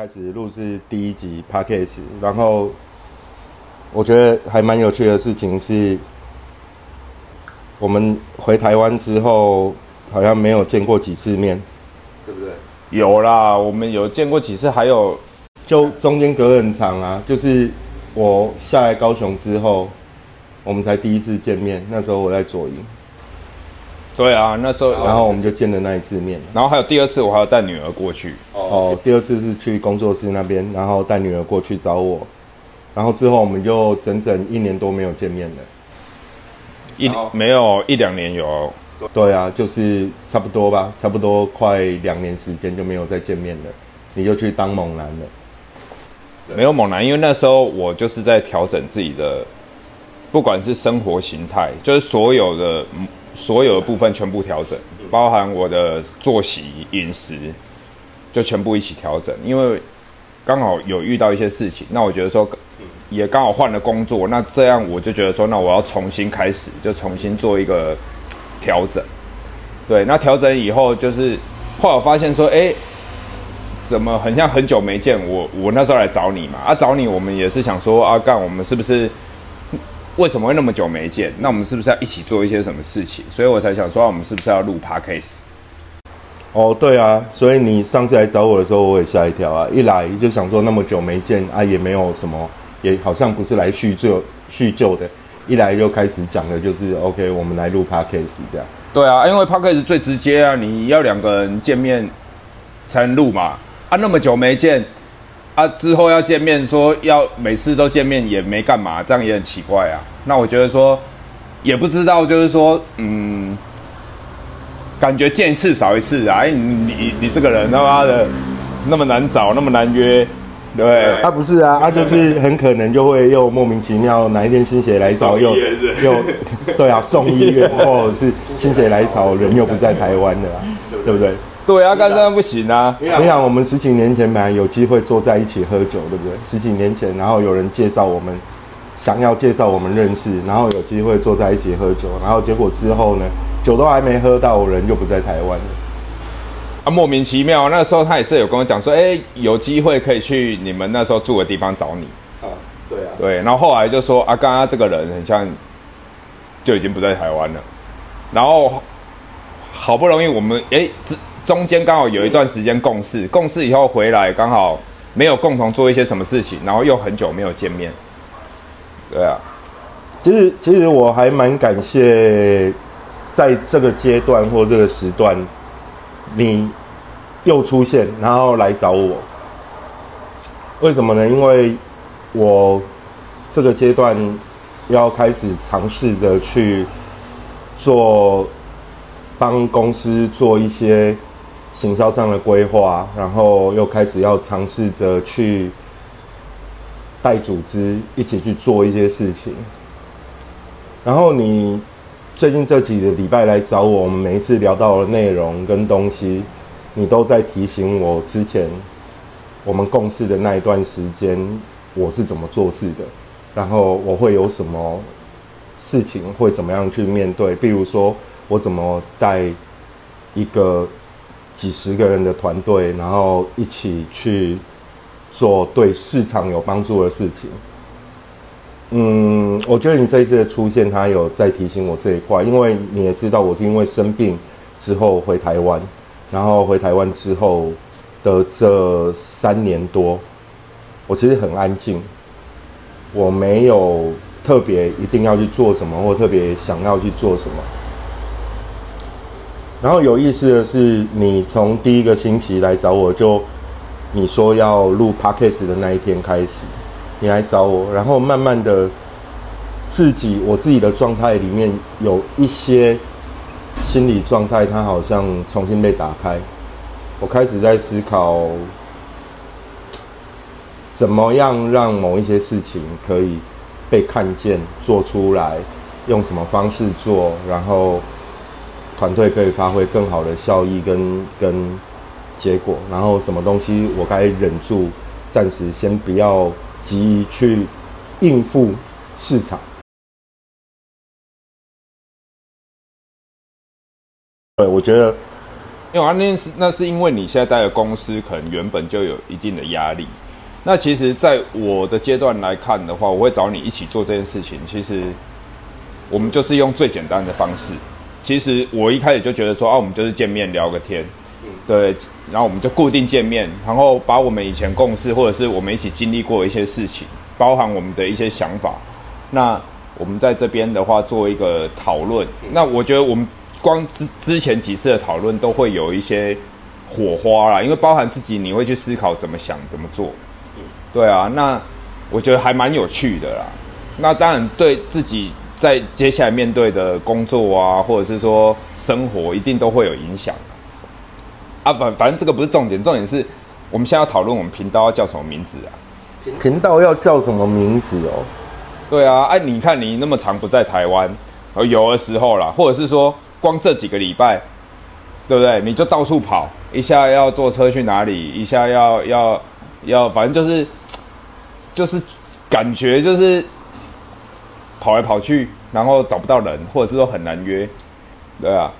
天开始录制第一集 podcast，然后我觉得还蛮有趣的事情是，我们回台湾之后好像没有见过几次面，对不对？有啦，我们有见过几次，还有就中间隔很长啊，就是我下来高雄之后，我们才第一次见面，那时候我在左营，对啊，那时候然后我们就见了那一次面。然后还有第二次，我还要带女儿过去。哦，第二次是去工作室那边，然后带女儿过去找我，然后之后我们就整整一年多没有见面了。一没有一两年有，对啊，就是差不多吧，差不多快两年时间就没有再见面了。你就去当猛男了，没有猛男，因为那时候我就是在调整自己的，不管是生活形态，就是所有的嗯所有的部分全部调整，包含我的作息、饮食，就全部一起调整。因为刚好有遇到一些事情，那我觉得说也刚好换了工作，那这样我就觉得说，那我要重新开始，就重新做一个调整。对，那调整以后就是后来我发现说，哎、怎么很像很久没见我？我那时候来找你嘛，啊，找你我们也是想说啊，干我们是不是为什么会那么久没见？那我们是不是要一起做一些什么事情？所以我才想说，啊我们是不是要录 podcast？哦，对啊，所以你上次来找我的时候，我也吓一跳啊！一来就想说那么久没见啊，也没有什么，也好像不是来叙旧叙旧的。一来就开始讲的就是 OK，我们来录 podcast 这样。对啊，因为 podcast 最直接啊，你要两个人见面才能录嘛。啊，那么久没见，啊，之后要见面说要每次都见面也没干嘛，这样也很奇怪啊。那我觉得说，也不知道，就是说，嗯，感觉见一次少一次啊。哎，你你你这个人他妈的那么难找，那么难约，对不对？啊，不是啊，啊，就是很可能就会又莫名其妙哪一天心血来潮又又对啊送医院，或者是心血来潮人又不在台湾的啦，对不对？对啊，干这样不行啊。你想，我们十几年前本来有机会坐在一起喝酒，对不对？十几年前，然后有人介绍我们，想要介绍我们认识，然后有机会坐在一起喝酒，然后结果之后呢，酒都还没喝到，人就不在台湾了。啊，莫名其妙。那时候他也是有跟我讲说，哎、有机会可以去你们那时候住的地方找你。啊，对啊，对，然后后来就说啊，刚刚这个人很像就已经不在台湾了，然后好不容易我们哎，之中间刚好有一段时间共事，共事以后回来刚好没有共同做一些什么事情，然后又很久没有见面。对啊，其实其实我还蛮感谢，在这个阶段或这个时段，你又出现，然后来找我。为什么呢？因为我这个阶段要开始尝试着去做帮公司做一些行销上的规划，然后又开始要尝试着去带组织一起去做一些事情。然后你最近这几个礼拜来找我，我们每一次聊到的内容跟东西，你都在提醒我之前我们共事的那一段时间，我是怎么做事的，然后我会有什么事情会怎么样去面对，比如说我怎么带一个几十个人的团队，然后一起去做对市场有帮助的事情。嗯，我觉得你这一次的出现，他有在提醒我这一块，因为你也知道，我是因为生病之后回台湾，然后回台湾之后的这三年多，我其实很安静，我没有特别一定要去做什么，或特别想要去做什么。然后有意思的是，你从第一个星期来找我就，你说要录 podcast 的那一天开始，你来找我，然后慢慢的自己我自己的状态里面有一些心理状态，它好像重新被打开。我开始在思考，怎么样让某一些事情可以被看见、做出来，用什么方式做，然后团队可以发挥更好的效益跟跟结果，然后什么东西我该忍住，暂时先不要急于去应付市场。对，我觉得因为，那是那是因为你现在待的公司可能原本就有一定的压力。那其实，在我的阶段来看的话，我会找你一起做这件事情。其实，我们就是用最简单的方式。其实我一开始就觉得说，啊，我们就是见面聊个天，对，然后我们就固定见面，然后把我们以前共事或者是我们一起经历过一些事情，包含我们的一些想法，那我们在这边的话做一个讨论。那我觉得我们光之之前几次的讨论都会有一些火花啦，因为包含自己你会去思考怎么想怎么做。对啊，那我觉得还蛮有趣的啦。那当然对自己在接下来面对的工作啊，或者是说生活，一定都会有影响。啊，反反正这个不是重点，重点是我们现在要讨论我们频道要叫什么名字啊？频道要叫什么名字哦？对啊，哎，你看你那么长不在台湾，有的时候啦，或者是说光这几个礼拜，对不对？你就到处跑，一下要坐车去哪里，一下要要要，反正就是。就是感觉就是跑来跑去，然后找不到人，或者是说很难约，对啊，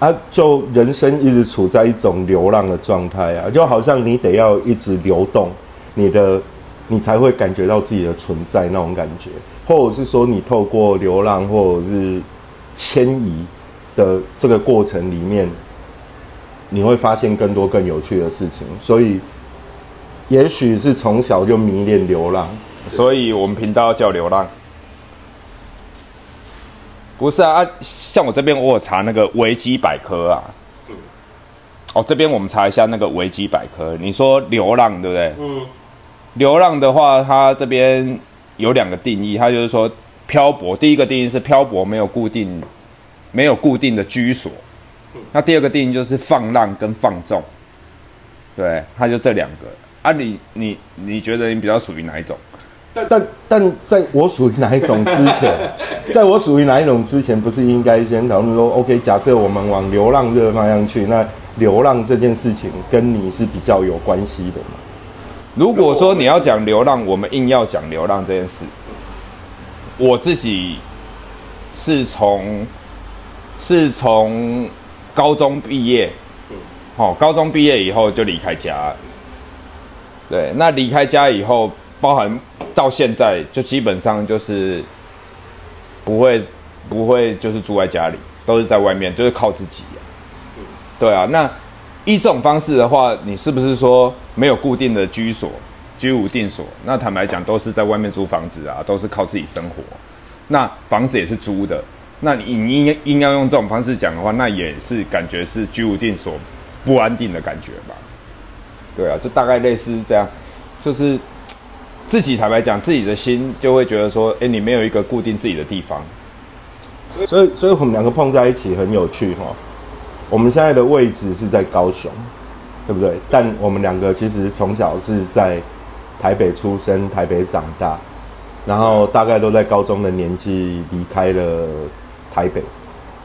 啊，就人生一直处在一种流浪的状态啊，就好像你得要一直流动，你的你才会感觉到自己的存在那种感觉，或者是说你透过流浪或者是迁移的这个过程里面，你会发现更多更有趣的事情，所以。也许是从小就迷恋流浪，所以我们频道叫流浪。不是啊，像我这边我有查那个维基百科啊。哦，这边我们查一下那个维基百科。你说流浪对不对？嗯。流浪的话，它这边有两个定义，它就是说漂泊。第一个定义是漂泊，没有固定，没有固定的居所。那第二个定义就是放浪跟放纵。对，它就这两个。啊，你你你觉得你比较属于哪一种？但但但在我属于哪一种之前，在我属于哪一种之前，不是应该先讨论说，OK？假设我们往流浪这个方向去，那流浪这件事情跟你是比较有关系的嘛？如果说你要讲流浪，我们硬要讲流浪这件事，我自己是从是从高中毕业，哦，高中毕业以后就离开家。对，那离开家以后，包含到现在，就基本上就是不会不会就是住在家里，都是在外面，就是靠自己。对啊，那依这种方式的话，你是不是说没有固定的居所，居无定所？那坦白讲，都是在外面租房子啊，都是靠自己生活。那房子也是租的，那你应应要用这种方式讲的话，那也是感觉是居无定所，不安定的感觉吧。对啊，就大概类似这样，就是自己坦白讲，自己的心就会觉得说，哎，你没有一个固定自己的地方，所以，所以我们两个碰在一起很有趣哈。我们现在的位置是在高雄，对不对？但我们两个其实从小是在台北出生，台北长大，然后大概都在高中的年纪离开了台北。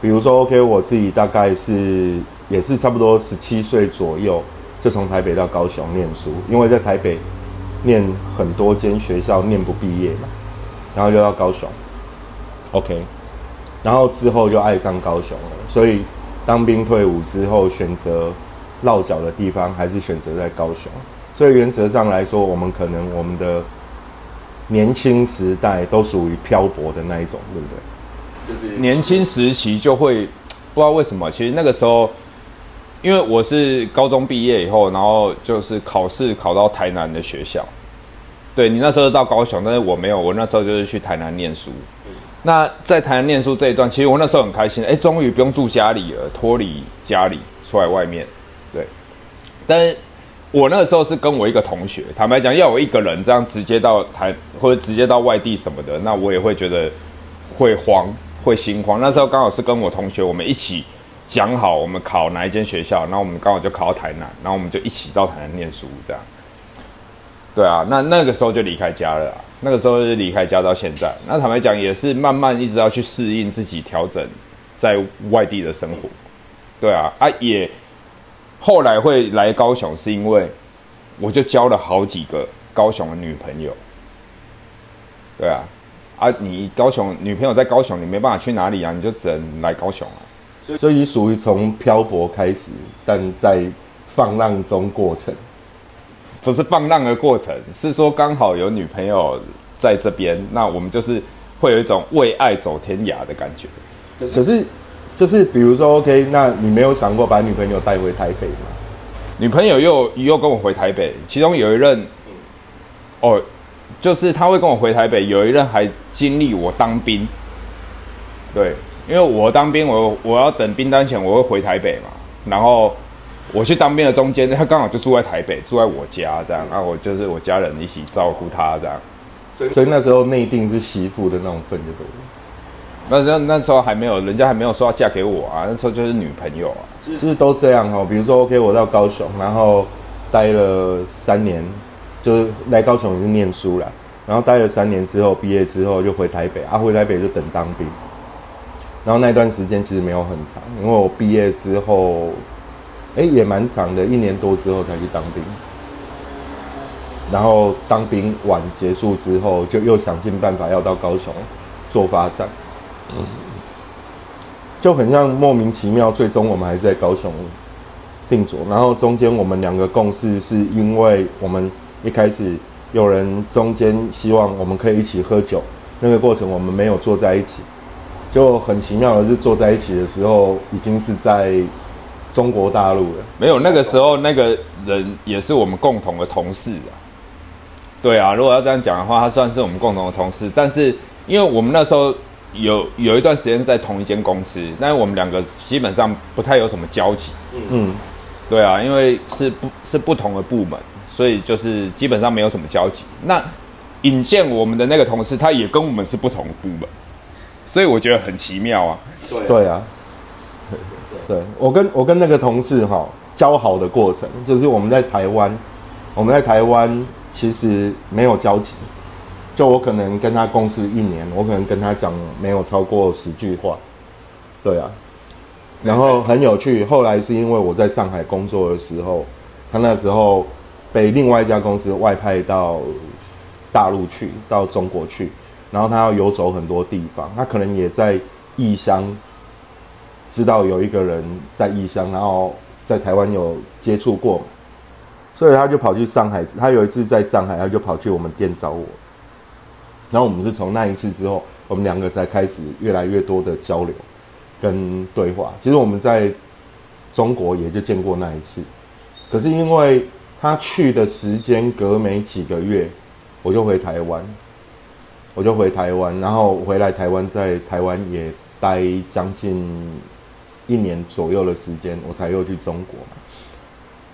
比如说，OK，我自己大概是也是差不多十七岁左右。就从台北到高雄念书，因为在台北念很多间学校念不毕业嘛，然后就到高雄，OK，然后之后就爱上高雄了，所以当兵退伍之后选择落脚的地方还是选择在高雄，所以原则上来说，我们可能我们的年轻时代都属于漂泊的那一种，对不对？就是年轻时期就会不知道为什么，其实那个时候。因为我是高中毕业以后，然后就是考试考到台南的学校。对你那时候到高雄，但是我没有，我那时候就是去台南念书。那在台南念书这一段，其实我那时候很开心，哎，终于不用住家里了，脱离家里出来外面。对，但是我那时候是跟我一个同学，坦白讲，要我一个人这样直接到台或者直接到外地什么的，那我也会觉得会慌，会心慌。那时候刚好是跟我同学，我们一起。讲好我们考哪一间学校，然后我们刚好就考到台南，然后我们就一起到台南念书，这样。对啊，那那个时候就离开家了，那个时候就离开家到现在。那坦白讲，也是慢慢一直要去适应自己，调整在外地的生活。对啊，啊也后来会来高雄，是因为我就交了好几个高雄的女朋友。对啊，啊你高雄女朋友在高雄，你没办法去哪里啊，你就只能来高雄啊。所以你属于从漂泊开始，但在放浪中过程。不是放浪的过程，是说刚好有女朋友在这边，那我们就是会有一种为爱走天涯的感觉。可是，就是比如说，OK，那你没有想过把女朋友带回台北吗？女朋友又又跟我回台北，其中有一任，哦，就是他会跟我回台北，有一任还经历我当兵。对，因为我当兵，我我要等兵单前，我会回台北嘛，然后。我去当兵的中间，他刚好就住在台北，住在我家这样，啊，我就是我家人一起照顾他这样，所以所以那时候内定是媳妇的那种份就多。那那那时候还没有，人家还没有说要嫁给我啊，那时候就是女朋友啊，其实都这样哦。比如说，OK，我到高雄，然后待了三年，就是来高雄也是念书啦，然后待了三年之后，毕业之后就回台北，啊，回台北就等当兵，然后那段时间其实没有很长，因为我毕业之后。哎，也蛮长的，一年多之后才去当兵，然后当兵完结束之后，就又想尽办法要到高雄做发展，嗯，就很像莫名其妙，最终我们还是在高雄定着。然后中间我们两个共事，是因为我们一开始有人中间希望我们可以一起喝酒，那个过程我们没有坐在一起，就很奇妙的是坐在一起的时候，已经是在。中国大陆了没有，那个时候那个人也是我们共同的同事啊。对啊，如果要这样讲的话，他算是我们共同的同事。但是因为我们那时候有有一段时间是在同一间公司，但是我们两个基本上不太有什么交集。嗯，对啊，因为是不是不同的部门，所以就是基本上没有什么交集。那引荐我们的那个同事，他也跟我们是不同部门，所以我觉得很奇妙啊。对对啊。对我跟我跟那个同事哈交好的过程，就是我们在台湾，我们在台湾其实没有交集，就我可能跟他共事一年，我可能跟他讲没有超过十句话，对啊，然后很有趣，后来是因为我在上海工作的时候，他那时候被另外一家公司外派到大陆去，到中国去，然后他要游走很多地方，他可能也在异乡。知道有一个人在异乡，然后在台湾有接触过，所以他就跑去上海。他有一次在上海，他就跑去我们店找我。然后我们是从那一次之后，我们两个才开始越来越多的交流跟对话。其实我们在中国也就见过那一次，可是因为他去的时间隔没几个月，我就回台湾，我就回台湾，然后回来台湾，在台湾也待将近。一年左右的时间，我才又去中国嘛。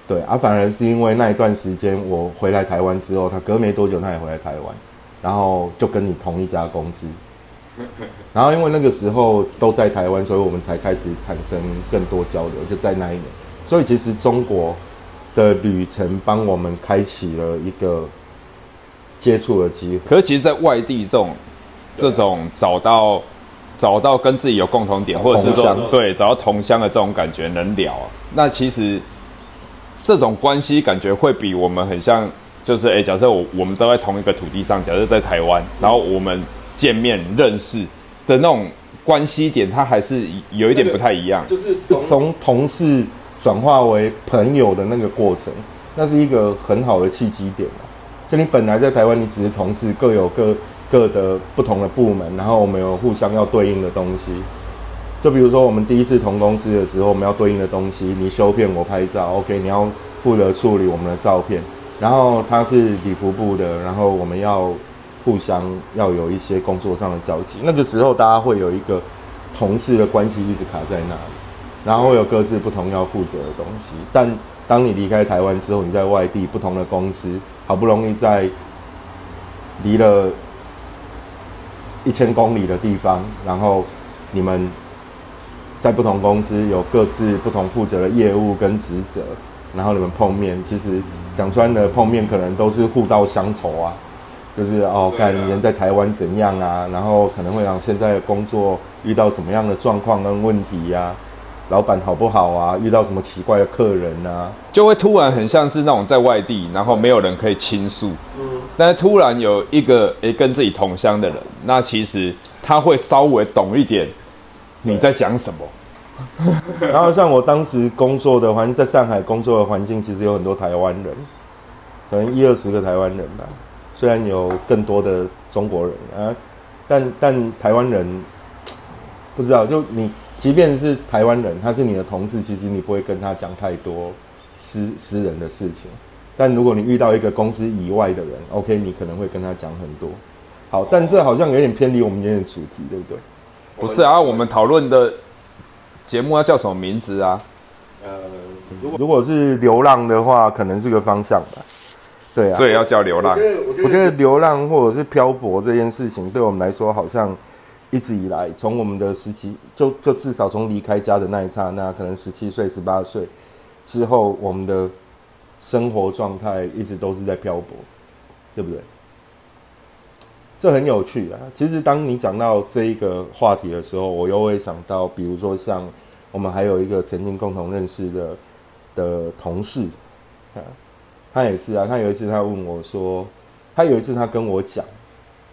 对啊，反而是因为那一段时间我回来台湾之后，他隔没多久他也回来台湾，然后就跟你同一家公司。然后因为那个时候都在台湾，所以我们才开始产生更多交流，就在那一年。所以其实中国的旅程帮我们开启了一个接触的机会。可是其实，在外地这种这种找到。找到跟自己有共同点，或者是说对找到同乡的这种感觉能聊，那其实这种关系感觉会比我们很像，就是哎，假设我我们都在同一个土地上，假设在台湾，然后我们见面认识的那种关系点，它还是有一点不太一样，就是从同事转化为朋友的那个过程，那是一个很好的契机点就你本来在台湾，你只是同事，各有各。各的不同的部门，然后我们有互相要对应的东西。就比如说，我们第一次同公司的时候，我们要对应的东西，你修片，我拍照，OK，你要负责处理我们的照片。然后他是礼服部的，然后我们要互相要有一些工作上的交集。那个时候，大家会有一个同事的关系一直卡在那里，然后有各自不同要负责的东西。但当你离开台湾之后，你在外地不同的公司，好不容易在离了。一千公里的地方，然后你们在不同公司有各自不同负责的业务跟职责，然后你们碰面，其实讲穿的碰面可能都是互道乡愁啊，就是哦，看人在台湾怎样啊，然后可能会让现在的工作遇到什么样的状况跟问题呀。老板好不好啊？遇到什么奇怪的客人啊？就会突然很像是那种在外地，然后没有人可以倾诉。嗯。但是突然有一个诶跟自己同乡的人，那其实他会稍微懂一点你在讲什么。然后像我当时工作的环，在上海工作的环境，其实有很多台湾人，可能一二十个台湾人吧。虽然有更多的中国人啊，但但台湾人不知道，就你即便是台湾人，他是你的同事，其实你不会跟他讲太多私私人的事情。但如果你遇到一个公司以外的人，OK，你可能会跟他讲很多。好，但这好像有点偏离我们今天的主题，对不对？不是啊，我们讨论的节目要叫什么名字啊？呃，如果如果是流浪的话，可能是个方向吧。对啊，所以要叫流浪。我觉得流浪或者是漂泊这件事情，对我们来说，好像一直以来，从我们的十七，就就至少从离开家的那一刹那，可能十七岁、十八岁之后，我们的生活状态一直都是在漂泊，对不对？这很有趣啊！其实当你讲到这一个话题的时候，我又会想到，比如说像我们还有一个曾经共同认识的的同事啊。他也是啊，他有一次他问我说，他有一次他跟我讲，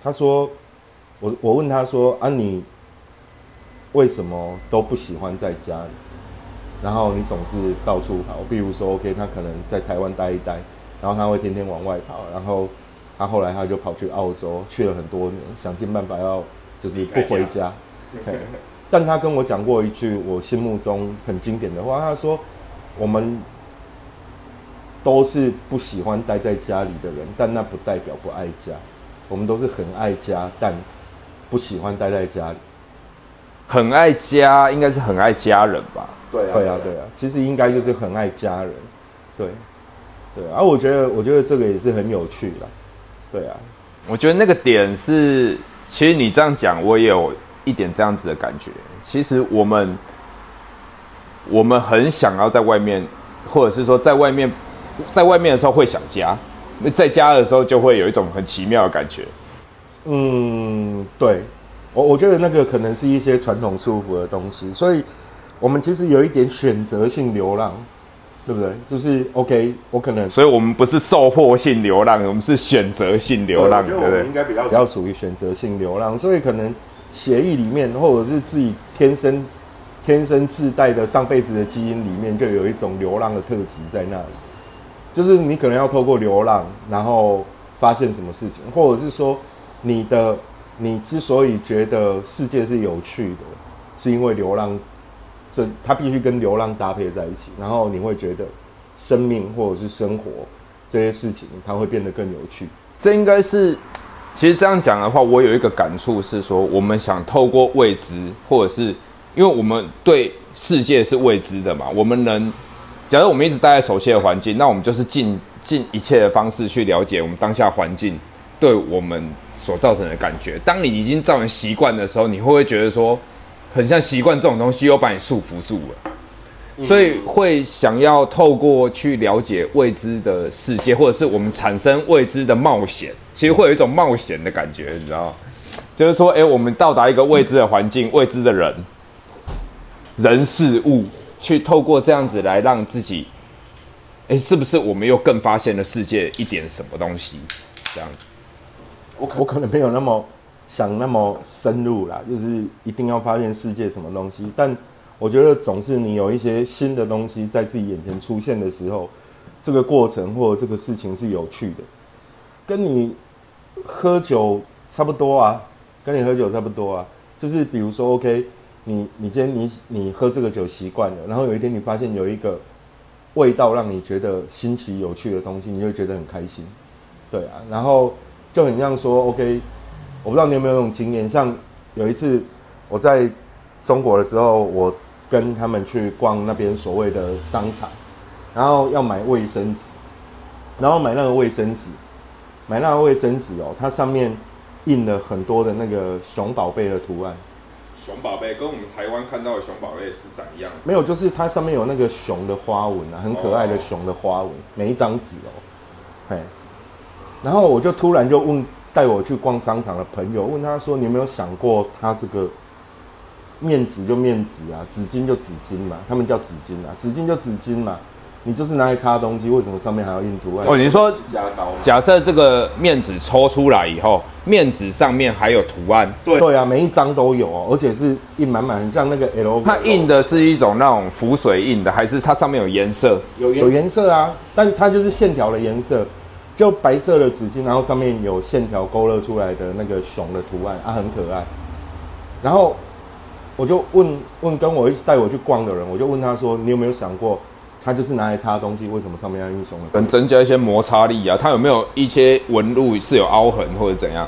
他说，我我问他说啊，你为什么都不喜欢在家里？然后你总是到处跑，比如说 OK，他可能在台湾待一待，然后他会天天往外跑，然后他后来他就跑去澳洲去了很多年，想尽办法要就是不回家。但他跟我讲过一句我心目中很经典的话，他说我们。都是不喜欢待在家里的人，但那不代表不爱家。我们都是很爱家，但不喜欢待在家里。很爱家，应该是很爱家人吧？对啊，对啊，对啊。其实应该就是很爱家人。对，对。啊我觉得，我觉得这个也是很有趣的。对啊，我觉得那个点是，其实你这样讲，我也有一点这样子的感觉。其实我们，我们很想要在外面，或者是说在外面。在外面的时候会想家，那在家的时候就会有一种很奇妙的感觉。嗯，对，我我觉得那个可能是一些传统束缚的东西，所以我们其实有一点选择性流浪，对不对？就是 OK，我可能，所以我们不是受迫性流浪，我们是选择性流浪，对不对？应该比较比较属于选择性流浪，所以可能协议里面，或者是自己天生天生自带的上辈子的基因里面，就有一种流浪的特质在那里。就是你可能要透过流浪，然后发现什么事情，或者是说，你的你之所以觉得世界是有趣的，是因为流浪，这它必须跟流浪搭配在一起，然后你会觉得生命或者是生活这些事情，它会变得更有趣。这应该是，其实这样讲的话，我有一个感触是说，我们想透过未知，或者是因为我们对世界是未知的嘛，我们能。假如我们一直待在熟悉的环境，那我们就是尽尽一切的方式去了解我们当下环境对我们所造成的感觉。当你已经造成习惯的时候，你会不会觉得说，很像习惯这种东西又把你束缚住了？所以会想要透过去了解未知的世界，或者是我们产生未知的冒险，其实会有一种冒险的感觉，你知道吗？就是说，哎，我们到达一个未知的环境，未知的人、人事物。去透过这样子来让自己，哎，是不是我们又更发现了世界一点什么东西？这样子，我我可能没有那么想那么深入啦，就是一定要发现世界什么东西。但我觉得总是你有一些新的东西在自己眼前出现的时候，这个过程或这个事情是有趣的，跟你喝酒差不多啊，跟你喝酒差不多啊，就是比如说，OK。你你今天你你喝这个酒习惯了，然后有一天你发现有一个味道让你觉得新奇有趣的东西，你会觉得很开心，对啊，然后就很像说，OK，我不知道你有没有那种经验，像有一次我在中国的时候，我跟他们去逛那边所谓的商场，然后要买卫生纸，然后买那个卫生纸，买那个卫生纸哦，它上面印了很多的那个熊宝贝的图案。熊宝贝跟我们台湾看到的熊宝贝是长一样？没有，就是它上面有那个熊的花纹啊，很可爱的熊的花纹，每一张纸哦，嘿。然后我就突然就问带我去逛商场的朋友，问他说：“你有没有想过，他这个面纸就面纸啊，纸巾就纸巾嘛，他们叫纸巾啊，纸巾就纸巾嘛。你就是拿来擦东西，为什么上面还要印图案？哦，你说？假设这个面纸抽出来以后，面纸上面还有图案，对对啊，每一张都有哦，而且是印满满，很像那个 L。它印的是一种那种浮水印的，还是它上面有颜色？有有颜色啊，但它就是线条的颜色，就白色的纸巾，然后上面有线条勾勒出来的那个熊的图案啊，很可爱。然后我就问问跟我一起带我去逛的人，我就问他说：“你有没有想过？”它就是拿来擦东西，为什么上面要印熊的？能增加一些摩擦力啊？它有没有一些纹路是有凹痕或者怎样？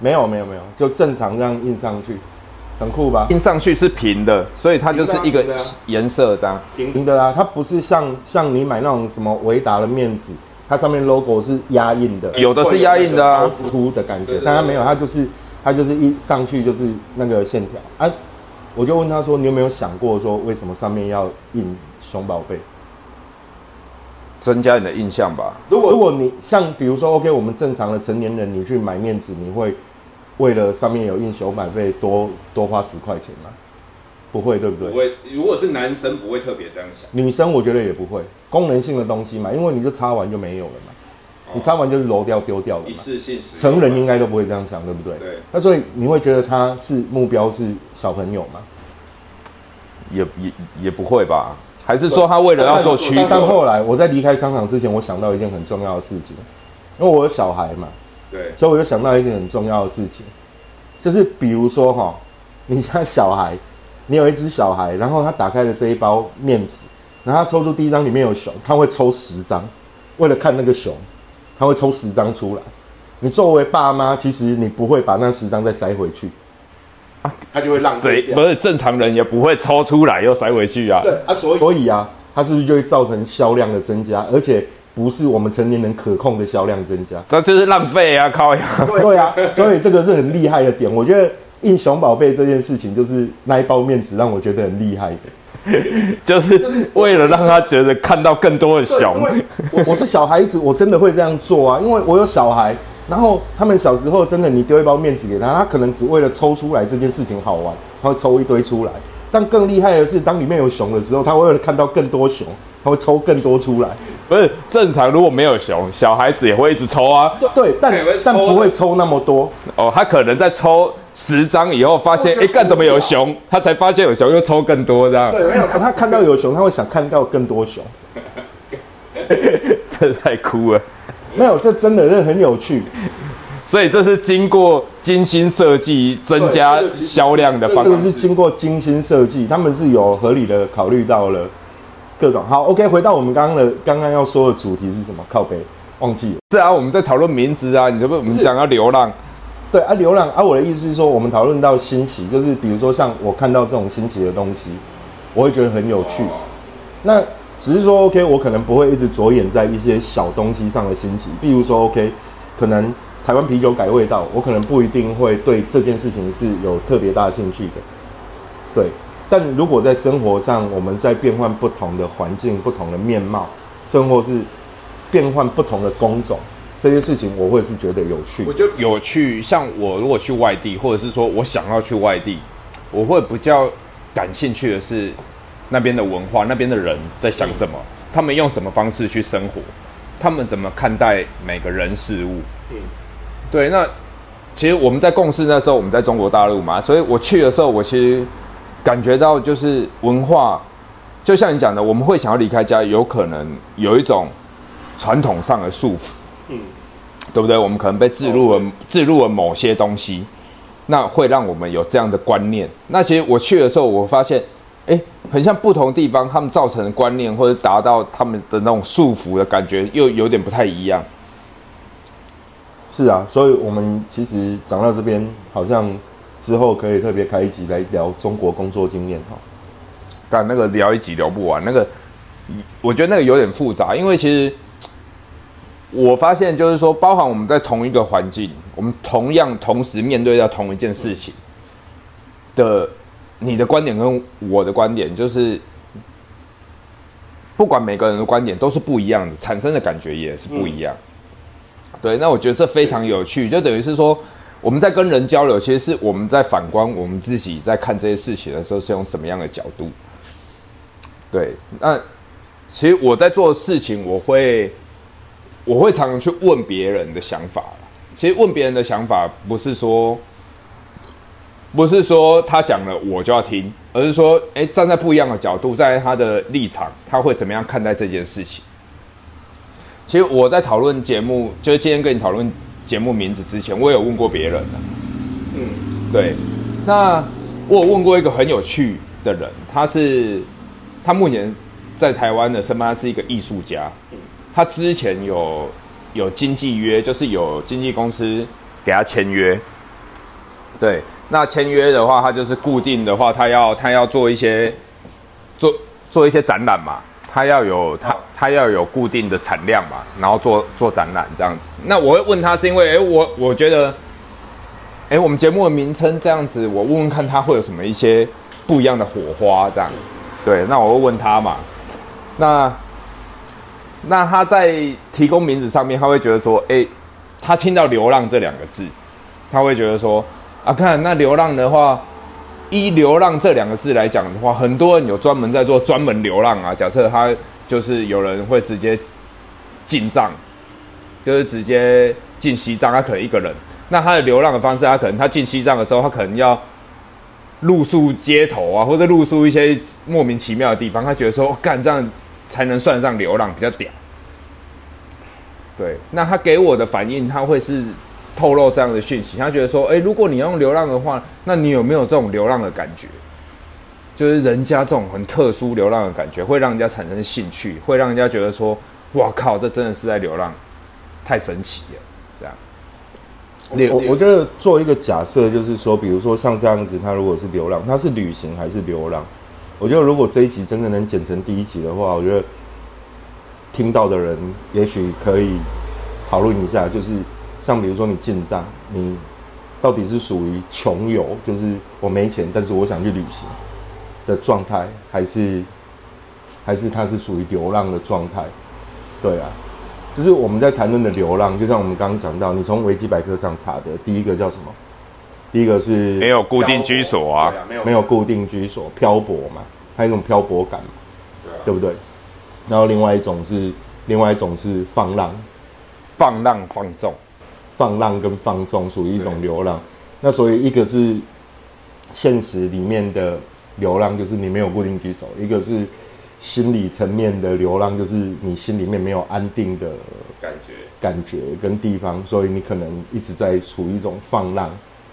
没有，没有，没有，就正常这样印上去，很酷吧？印上去是平的，所以它就是一个颜色这样平的啊。它不是像像你买那种什么维达的面纸，它上面 logo 是压印的，有的是压印的啊，凸的感觉，但它没有，它就是它就是一上去就是那个线条啊。我就问他说：“你有没有想过说为什么上面要印？”熊宝贝，增加你的印象吧。如果如果你像比如说，OK，我们正常的成年人，你去买面纸，你会为了上面有印熊宝贝多多花十块钱吗？不会，对不对？不会。如果是男生，不会特别这样想。女生我觉得也不会，功能性的东西嘛，因为你就擦完就没有了嘛。你擦完就是揉掉丢掉了。一次性成人应该都不会这样想，对不对？对。那所以你会觉得他是目标是小朋友吗？也也也不会吧。还是说他为了要做区隔？但后来我在离开商场之前，我想到一件很重要的事情，因为我有小孩嘛，对，所以我就想到一件很重要的事情，就是比如说哈，你家小孩，你有一只小孩，然后他打开了这一包面纸，然后他抽出第一张里面有熊，他会抽十张，为了看那个熊，他会抽十张出来。你作为爸妈，其实你不会把那十张再塞回去。他就会浪费不是正常人也不会抽出来又塞回去啊。对啊，所以所以啊，它是不是就会造成销量的增加？而且不是我们成年人可控的销量增加，这就是浪费啊！靠呀！对啊，所以这个是很厉害的点。我觉得印熊宝贝这件事情，就是那一包面纸让我觉得很厉害的，就是为了让他觉得看到更多的熊。我我是小孩子，我真的会这样做啊，因为我有小孩。然后他们小时候真的，你丢一包面子给他，他可能只为了抽出来这件事情好玩，他会抽一堆出来。但更厉害的是，当里面有熊的时候，他为了看到更多熊，他会抽更多出来。不是正常，如果没有熊，小孩子也会一直抽啊。对，但但不会抽那么多。哦，他可能在抽十张以后，发现哎，干怎么有熊？他才发现有熊，又抽更多这样。对，没有他看到有熊，他会想看到更多熊。这太酷了。没有，这真的是很有趣，所以这是经过精心设计增加销量的方式。这个是经过精心设计，他们是有合理的考虑到了各种。好，OK，回到我们刚刚的刚刚要说的主题是什么？靠背忘记了。是啊，我们在讨论名字啊，你这不我们讲要流浪？对啊，流浪啊，我的意思是说，我们讨论到新奇，就是比如说像我看到这种新奇的东西，我会觉得很有趣。那只是说，OK，我可能不会一直着眼在一些小东西上的新奇，比如说，OK，可能台湾啤酒改味道，我可能不一定会对这件事情是有特别大兴趣的，对。但如果在生活上，我们在变换不同的环境、不同的面貌，生活是变换不同的工种，这些事情我会是觉得有趣。我就有趣，像我如果去外地，或者是说我想要去外地，我会比较感兴趣的是。那边的文化，那边的人在想什么？他们用什么方式去生活？他们怎么看待每个人事物？嗯，对。那其实我们在共事那时候，我们在中国大陆嘛，所以我去的时候，我其实感觉到就是文化，就像你讲的，我们会想要离开家，有可能有一种传统上的束缚，嗯，对不对？我们可能被置入了置入了某些东西，那会让我们有这样的观念。那其实我去的时候，我发现。哎，很像不同地方，他们造成的观念或者达到他们的那种束缚的感觉，又有点不太一样。是啊，所以我们其实讲到这边，好像之后可以特别开一集来聊中国工作经验哈。但那个聊一集聊不完，那个我觉得那个有点复杂，因为其实我发现就是说，包含我们在同一个环境，我们同样同时面对到同一件事情的。你的观点跟我的观点，就是不管每个人的观点都是不一样的，产生的感觉也是不一样。对，那我觉得这非常有趣，就等于是说我们在跟人交流，其实是我们在反观我们自己在看这些事情的时候是用什么样的角度。对，那其实我在做事情，我会我会常常去问别人的想法。其实问别人的想法，不是说不是说他讲了我就要听，而是说，哎，站在不一样的角度，在他的立场，他会怎么样看待这件事情？其实我在讨论节目，就是今天跟你讨论节目名字之前，我有问过别人的。嗯，对。那我有问过一个很有趣的人，他是他目前在台湾的身份，他是一个艺术家。他之前有有经纪约，就是有经纪公司给他签约。对，那签约的话，他就是固定的话，他要他要做一些做做一些展览嘛。他要有他他要有固定的产量嘛，然后做做展览这样子。那我会问他，是因为哎，我我觉得，哎，我们节目的名称这样子，我问问看他会有什么一些不一样的火花这样。对，那我会问他嘛。那那他在提供名字上面，他会觉得说，哎，他听到“流浪”这两个字，他会觉得说，啊，看那流浪的话。依流浪这两个字来讲的话，很多人有专门在做专门流浪啊。假设他就是有人会直接进藏，就是直接进西藏，他可能一个人。那他的流浪的方式，他可能他进西藏的时候，他可能要露宿街头啊，或者露宿一些莫名其妙的地方。他觉得说，干这样才能算上流浪，比较屌。对，那他给我的反应，他会是。透露这样的讯息，他觉得说：“哎，如果你用流浪的话，那你有没有这种流浪的感觉？就是人家这种很特殊流浪的感觉，会让人家产生兴趣，会让人家觉得说：‘哇靠，这真的是在流浪，太神奇了。’这样。我我觉得做一个假设，就是说，比如说像这样子，他如果是流浪，他是旅行还是流浪？我觉得如果这一集真的能剪成第一集的话，我觉得听到的人也许可以讨论一下，就是。像比如说你进账，你到底是属于穷游，就是我没钱，但是我想去旅行的状态，还是还是它是属于流浪的状态？对啊，就是我们在谈论的流浪，就像我们刚刚讲到，你从维基百科上查的第一个叫什么？第一个是没有固定居所啊，没有固定居所，漂泊嘛，还有一种漂泊感嘛，对不对？然后另外一种是，另外一种是放浪，放浪放纵。放浪跟放纵属于一种流浪，那所以一个是现实里面的流浪，就是你没有固定居所；一个是心理层面的流浪，就是你心里面没有安定的感觉、感觉跟地方，所以你可能一直在处于一种放浪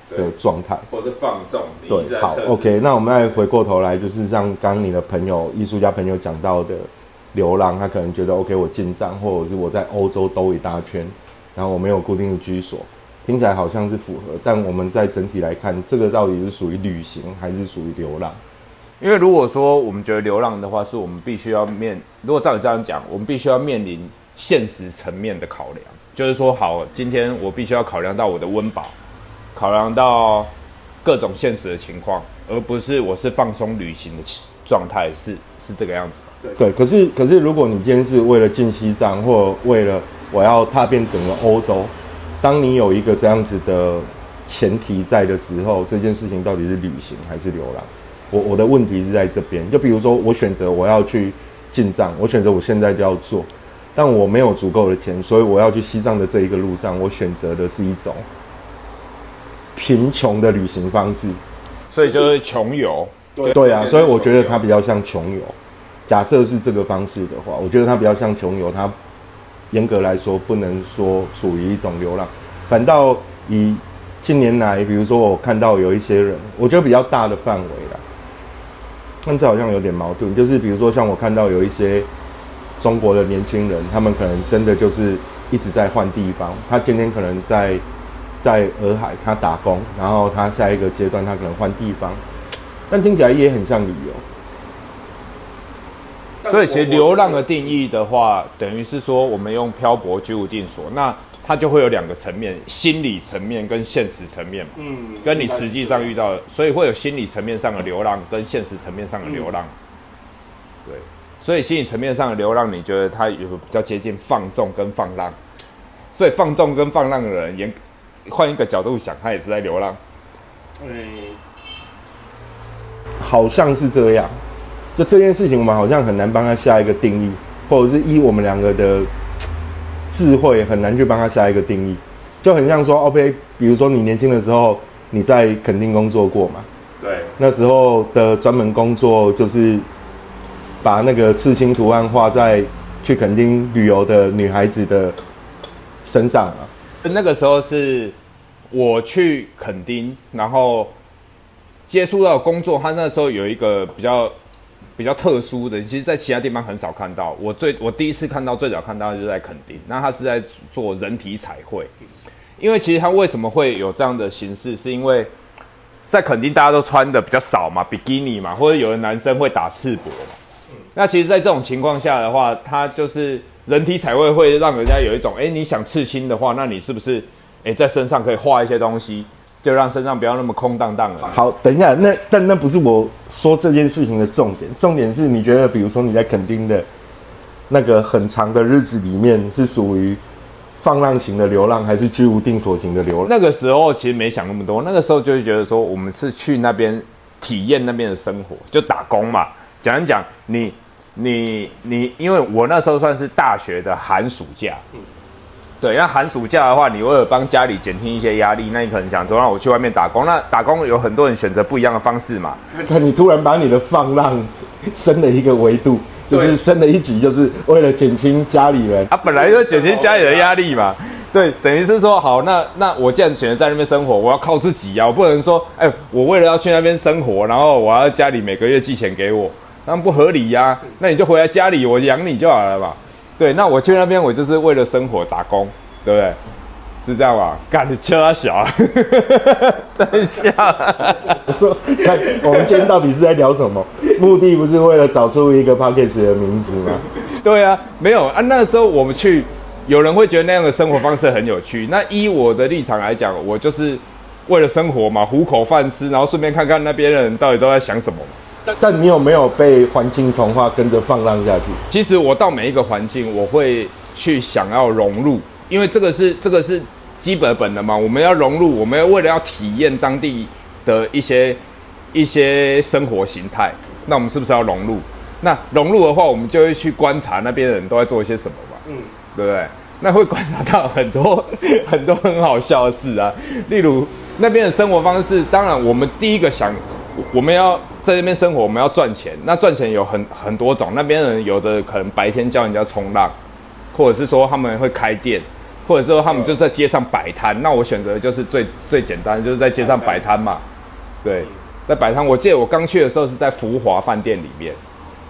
的状态，或是放纵。对，好，OK，那我们再回过头来，就是像刚你的朋友、艺术家朋友讲到的流浪，他可能觉得 OK，我进藏，或者是我在欧洲兜一大圈。然后我没有固定的居所，听起来好像是符合，但我们在整体来看，这个到底是属于旅行还是属于流浪？因为如果说我们觉得流浪的话，是我们必须要面，如果照你这样讲，我们必须要面临现实层面的考量，就是说，好，今天我必须要考量到我的温饱，考量到各种现实的情况，而不是我是放松旅行的状态，是是这个样子。对，可是可是，如果你今天是为了进西藏，或为了我要踏遍整个欧洲。当你有一个这样子的前提在的时候，这件事情到底是旅行还是流浪？我我的问题是在这边。就比如说，我选择我要去进藏，我选择我现在就要做，但我没有足够的钱，所以我要去西藏的这一个路上，我选择的是一种贫穷的旅行方式，所以就是穷游。对对啊，所以我觉得它比较像穷游。假设是这个方式的话，我觉得它比较像穷游，它。严格来说，不能说处于一种流浪，反倒以近年来，比如说我看到有一些人，我觉得比较大的范围啦，但这好像有点矛盾。就是比如说，像我看到有一些中国的年轻人，他们可能真的就是一直在换地方。他今天可能在在洱海，他打工，然后他下一个阶段他可能换地方，但听起来也很像旅游。所以，其实流浪的定义的话，等于是说，我们用漂泊居无定所，那它就会有两个层面：心理层面跟现实层面嘛。嗯，跟你实际上遇到，的，所以会有心理层面上的流浪跟现实层面上的流浪。对，所以心理层面上的流浪，你觉得它有比较接近放纵跟放浪？所以放纵跟放浪的人，也换一个角度想，他也是在流浪。嗯，好像是这样。就这件事情，我们好像很难帮他下一个定义。或者是依我们两个的 智慧，很难去帮他下一个定义。就很像说，OK，比如说你年轻的时候你在垦丁工作过嘛？对，那时候的专门工作就是把那个刺青图案画在去垦丁旅游的女孩子的身上啊。那个时候是我去垦丁，然后接触到工作，他那时候有一个比较比较特殊的，其实，在其他地方很少看到。我最我第一次看到，最早看到就是在垦丁，那他是在做人体彩绘。因为其实他为什么会有这样的形式，是因为在垦丁大家都穿的比较少嘛，比基尼嘛，或者有的男生会打赤膊。那其实，在这种情况下的话，他就是人体彩绘会让人家有一种，哎，你想刺青的话，那你是不是，哎，在身上可以画一些东西，就让身上不要那么空荡荡了。好，等一下，那但那不是我说这件事情的重点，重点是你觉得，比如说你在垦丁的那个很长的日子里面，是属于。放浪型的流浪还是居无定所型的流浪？那个时候其实没想那么多，那个时候就是觉得说，我们是去那边体验那边的生活，就打工嘛。讲一讲，你你你，因为我那时候算是大学的寒暑假，对，那寒暑假的话，你为了帮家里减轻一些压力，那你可能想说让我去外面打工。那打工有很多人选择不一样的方式嘛。那你突然把你的放浪 升了一个维度。就是升了一级，就是为了减轻家里人。啊，本来就减轻家里的压力嘛。对，等于是说，好，那那我既然选择在那边生活，我要靠自己呀，我不能说，哎，我为了要去那边生活，然后我要家里每个月寄钱给我，那不合理呀。那你就回来家里，我养你就好了嘛。对，那我去那边，我就是为了生活打工，对不对？是这样吧？干，你叫他小，等一下，我说，看我们今天到底是在聊什么？目的不是为了找出一个 p o c k e t 的名字吗？对啊，没有啊。那时候我们去，有人会觉得那样的生活方式很有趣。那依我的立场来讲，我就是为了生活嘛，糊口饭吃，然后顺便看看那边的人到底都在想什么。但但你有没有被环境同化，跟着放浪下去？其实我到每一个环境，我会去想要融入，因为这个是这个是。基本本的嘛，我们要融入，我们要为了要体验当地的一些一些生活形态，那我们是不是要融入？那融入的话，我们就会去观察那边的人都在做一些什么吧，嗯，对不对？那会观察到很多很多很好笑的事啊，例如那边的生活方式。当然，我们第一个想，我们要在那边生活，我们要赚钱。那赚钱有很很多种，那边人有的可能白天教人家冲浪，或者是说他们会开店。或者说他们就在街上摆摊，那我选择的就是最最简单，就是在街上摆摊嘛。对，在摆摊。我记得我刚去的时候是在福华饭店里面，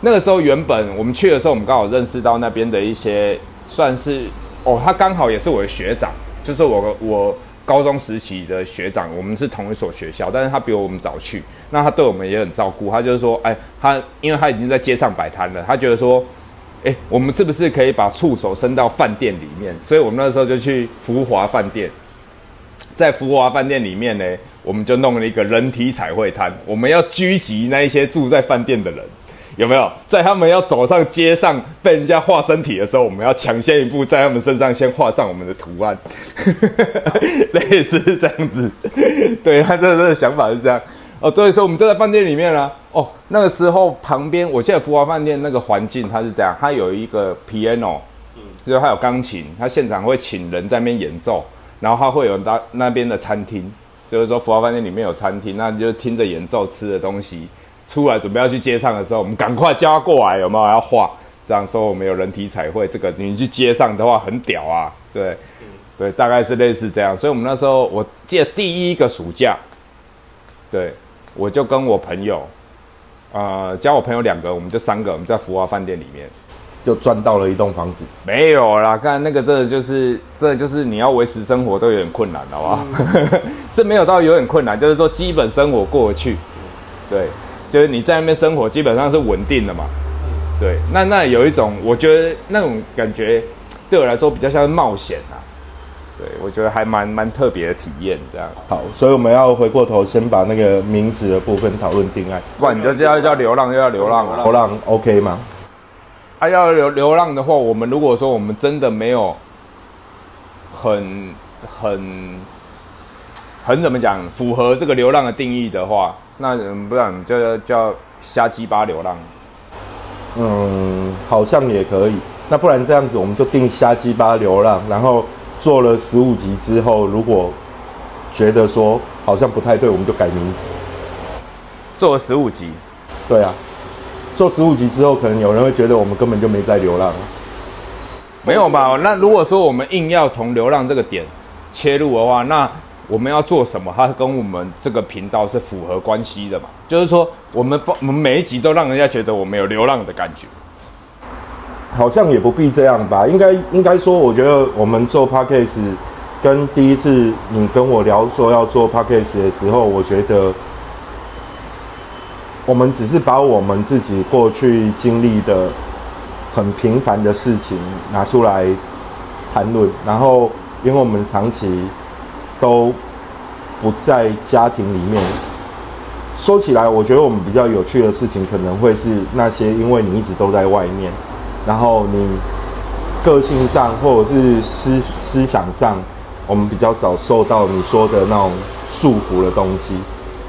那个时候原本我们去的时候，我们刚好认识到那边的一些算是哦，他刚好也是我的学长，就是我我高中时期的学长，我们是同一所学校，但是他比我们早去，那他对我们也很照顾，他就是说，哎，他因为他已经在街上摆摊了，他觉得说。哎，我们是不是可以把触手伸到饭店里面？所以我们那时候就去福华饭店，在福华饭店里面呢，我们就弄了一个人体彩绘摊。我们要狙击那一些住在饭店的人，有没有？在他们要走上街上被人家画身体的时候，我们要抢先一步在他们身上先画上我们的图案，类似这样子。对他这这想法是这样。哦，对，所以我们就在饭店里面啦。哦，那个时候旁边，我记得福华饭店那个环境它是这样，它有一个 piano，就是它有钢琴，它现场会请人在那边演奏，然后它会有那那边的餐厅，就是说福华饭店里面有餐厅，那你就听着演奏吃的东西，出来准备要去街上的时候，我们赶快叫他过来，有没有要画？这样说我们有人体彩绘，这个你去街上的话很屌啊，对，对，大概是类似这样。所以我们那时候我记得第一个暑假，对。我就跟我朋友，呃，加我朋友两个，我们就三个，我们在福华饭店里面，就赚到了一栋房子。没有啦，看那个，真的就是，这就是你要维持生活都有点困难，好不好？是没有到有点困难，就是说基本生活过得去。对，就是你在那边生活基本上是稳定的嘛。对，那那有一种，我觉得那种感觉对我来说比较像是冒险啊。对，我觉得还蛮蛮特别的体验，这样。好，所以我们要回过头，先把那个名字的部分讨论定案。不然你就叫叫流浪，又要流浪了。流浪 OK 吗？啊，要流流浪的话，我们如果说我们真的没有很很很怎么讲，符合这个流浪的定义的话，那不然就叫瞎鸡巴流浪。嗯，好像也可以。那不然这样子，我们就定瞎鸡巴流浪，然后做了十五集之后，如果觉得说好像不太对，我们就改名字。做了十五集，对啊，做十五集之后，可能有人会觉得我们根本就没在流浪。没有吧？那如果说我们硬要从流浪这个点切入的话，那我们要做什么？它跟我们这个频道是符合关系的嘛？就是说，我们不，我们每一集都让人家觉得我们有流浪的感觉。好像也不必这样吧？应该应该说，我觉得我们做 podcast 跟第一次你跟我聊说要做 podcast 的时候，我觉得我们只是把我们自己过去经历的很平凡的事情拿出来谈论，然后因为我们长期都不在家庭里面，说起来，我觉得我们比较有趣的事情可能会是那些因为你一直都在外面。然后你个性上或者是思思想上，我们比较少受到你说的那种束缚的东西，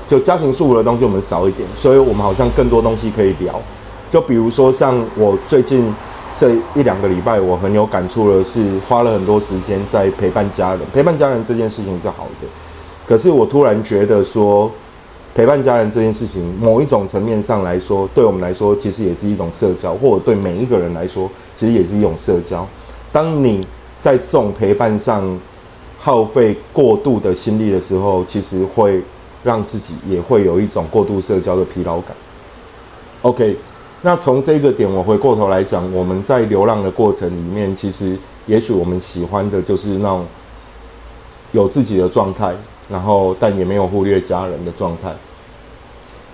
就家庭束缚的东西我们少一点，所以我们好像更多东西可以聊。就比如说像我最近这一两个礼拜，我很有感触的是，花了很多时间在陪伴家人。陪伴家人这件事情是好的，可是我突然觉得说。陪伴家人这件事情，某一种层面上来说，对我们来说其实也是一种社交，或者对每一个人来说，其实也是一种社交。当你在这种陪伴上耗费过度的心力的时候，其实会让自己也会有一种过度社交的疲劳感。OK，那从这个点，我回过头来讲，我们在流浪的过程里面，其实也许我们喜欢的就是那种有自己的状态，然后但也没有忽略家人的状态。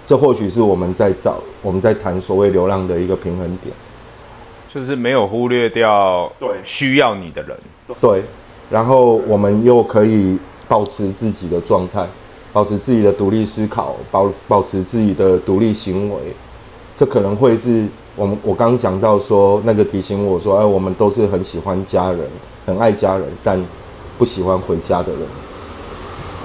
这或许是我们在找、我们在谈所谓流浪的一个平衡点，就是没有忽略掉对需要你的人，对，然后我们又可以保持自己的状态，保持自己的独立思考，保保持自己的独立行为，这可能会是我们我刚刚讲到说那个提醒我说，哎，我们都是很喜欢家人，很爱家人，但不喜欢回家的人，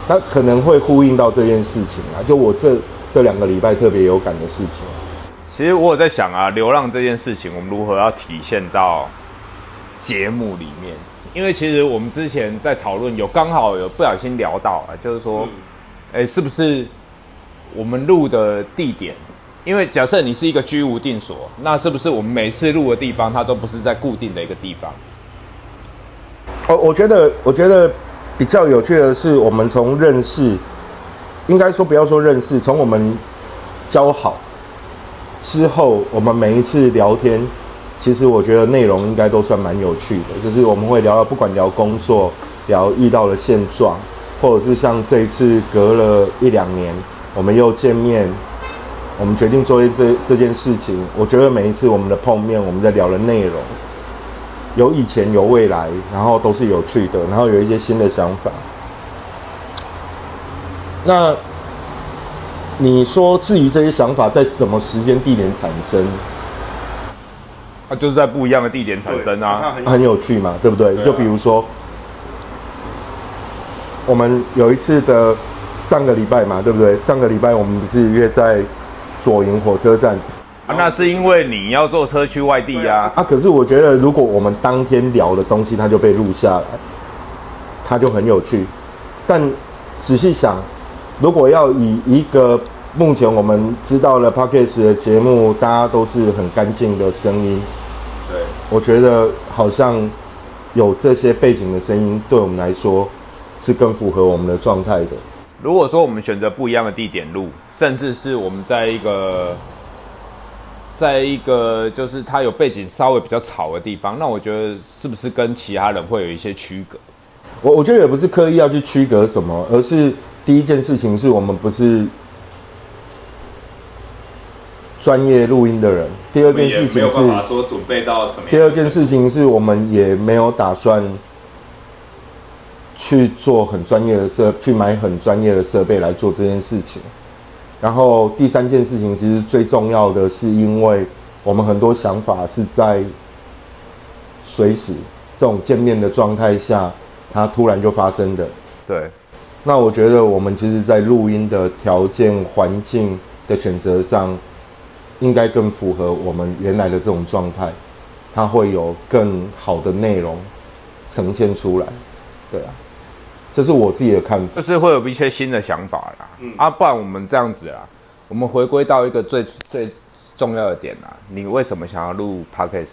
那可能会呼应到这件事情啊，就我这。这两个礼拜特别有感的事情，其实我有在想啊，流浪这件事情，我们如何要体现到节目里面？因为其实我们之前在讨论，有刚好有不小心聊到啊，就是说，哎，是不是我们录的地点？因为假设你是一个居无定所，那是不是我们每次录的地方，它都不是在固定的一个地方？我我觉得，我觉得比较有趣的是，我们从认识。应该说，不要说认识，从我们交好之后，我们每一次聊天，其实我觉得内容应该都算蛮有趣的。就是我们会聊到，不管聊工作、聊遇到的现状，或者是像这一次隔了一两年，我们又见面，我们决定做这这件事情。我觉得每一次我们的碰面，我们在聊的内容，有以前有未来，然后都是有趣的，然后有一些新的想法。那你说，至于这些想法在什么时间地点产生？啊，就是在不一样的地点产生啊，很有趣嘛，对不对？就比如说，我们有一次的上个礼拜嘛，对不对？上个礼拜我们不是约在左营火车站啊？那是因为你要坐车去外地呀。啊，可是我觉得，如果我们当天聊的东西，它就被录下来，它就很有趣。但仔细想。如果要以一个目前我们知道了 p o c k e t 的节目，大家都是很干净的声音，对，我觉得好像有这些背景的声音，对我们来说是更符合我们的状态的。如果说我们选择不一样的地点录，甚至是我们在一个在一个就是它有背景稍微比较吵的地方，那我觉得是不是跟其他人会有一些区隔？我我觉得也不是刻意要去区隔什么，而是。第一件事情是我们不是专业录音的人。第二件事情是说准备到什么？第二件事情是我们也没有打算去做很专业的设，去买很专业的设备来做这件事情。然后第三件事情其实最重要的是，因为我们很多想法是在随时这种见面的状态下，它突然就发生的。对。那我觉得我们其实，在录音的条件、环境的选择上，应该更符合我们原来的这种状态。它会有更好的内容呈现出来。对啊，这是我自己的看法。就是会有一些新的想法啦。嗯啊，不然我们这样子啦，我们回归到一个最最重要的点啦。你为什么想要录 podcast？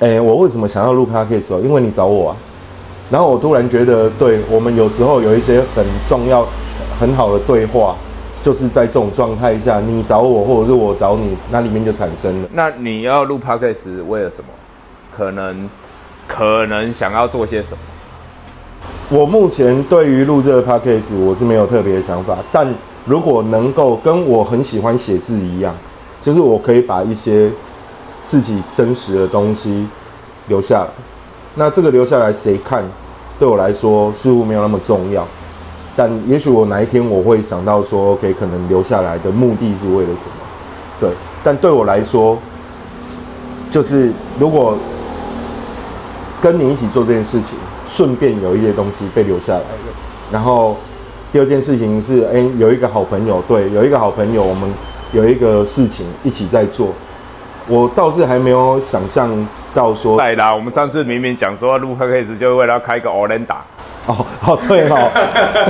哎、我为什么想要录 podcast 哦？因为你找我啊。然后我突然觉得，对我们有时候有一些很重要、很好的对话，就是在这种状态下，你找我或者是我找你，那里面就产生了。那你要录 podcast 为了什么？可能可能想要做些什么？我目前对于录这个 podcast 我是没有特别的想法，但如果能够跟我很喜欢写字一样，就是我可以把一些自己真实的东西留下来。那这个留下来谁看，对我来说似乎没有那么重要。但也许我哪一天我会想到说，OK，可能留下来的目的是为了什么？对，但对我来说，就是如果跟你一起做这件事情，顺便有一些东西被留下来了。然后第二件事情是，哎、有一个好朋友，对，有一个好朋友，我们有一个事情一起在做。我倒是还没有想象到说，对啦，我们上次明明讲说录 podcast 就为了要开一个 o l e n d a 哦哦，对哦，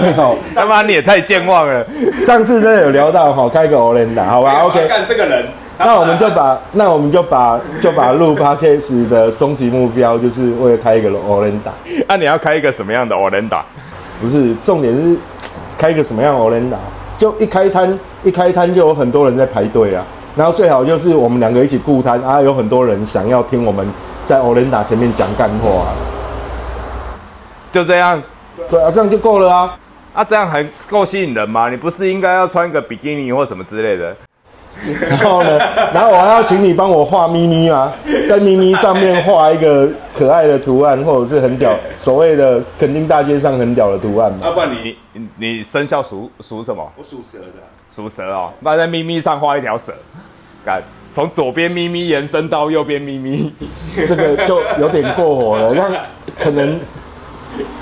对哦，他妈你也太健忘了。上次真的有聊到哈，开个 o l e n d a 好吧，OK，干这个人，那我们就把那我们就把就把录 podcast 的终极目标，就是为了开一个 Orenda 那、你要开一个什么样的 Orenda？不是重点是 开一个什么样的 Orenda？就一开摊一开摊就有很多人在排队啊，然后最好就是我们两个一起顾摊啊，有很多人想要听我们在 Orenda 前面讲干话、啊，就这样。对啊，这样就够了啊。啊，这样还够吸引人吗？你不是应该要穿一个比基尼或什么之类的？然后呢，然后我还要请你帮我画咪咪吗？在咪咪上面画一个可爱的图案，或者是很屌，所谓的肯定大街上很屌的图案嘛。要不然你你你你生肖属属什么？我属蛇的，属蛇哦，那在咪咪上画一条蛇，看从左边咪咪延伸到右边咪咪，这个就有点过火了，那可能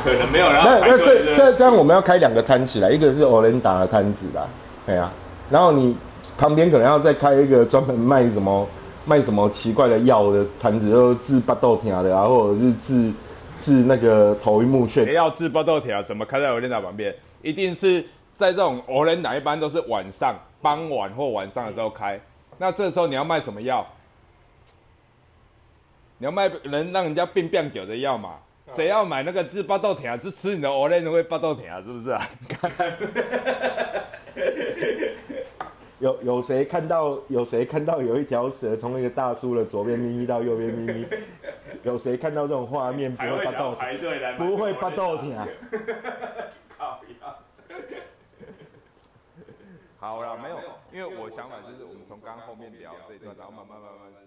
可能没有然后那那这这这样我们要开两个摊子啦，一个是 e n d a 的摊子啦，对啊，然后你旁边可能要再开一个专门卖什么卖什么奇怪的药的摊子，就是治巴豆疼的啊，或者是治治那个头晕目眩谁。要治巴豆条？怎么开在 e n d a 旁边？一定是在这种 o l e n d a 一般都是晚上、傍晚或晚上的时候开。那这时候你要卖什么药？你要卖能让人家病变久的药嘛？谁要买那个治巴豆条？是吃你的 o l e n d a 会巴豆条，是不是啊？有有谁看到有谁看到有一条蛇从那个大叔的左边咪咪到右边咪咪？有谁看到这种画面不会想要会巴豆排队来不会发豆疼啊？靠腰好了，没有，因为我想法就是我们从刚刚后面聊这一段，然后慢慢慢慢。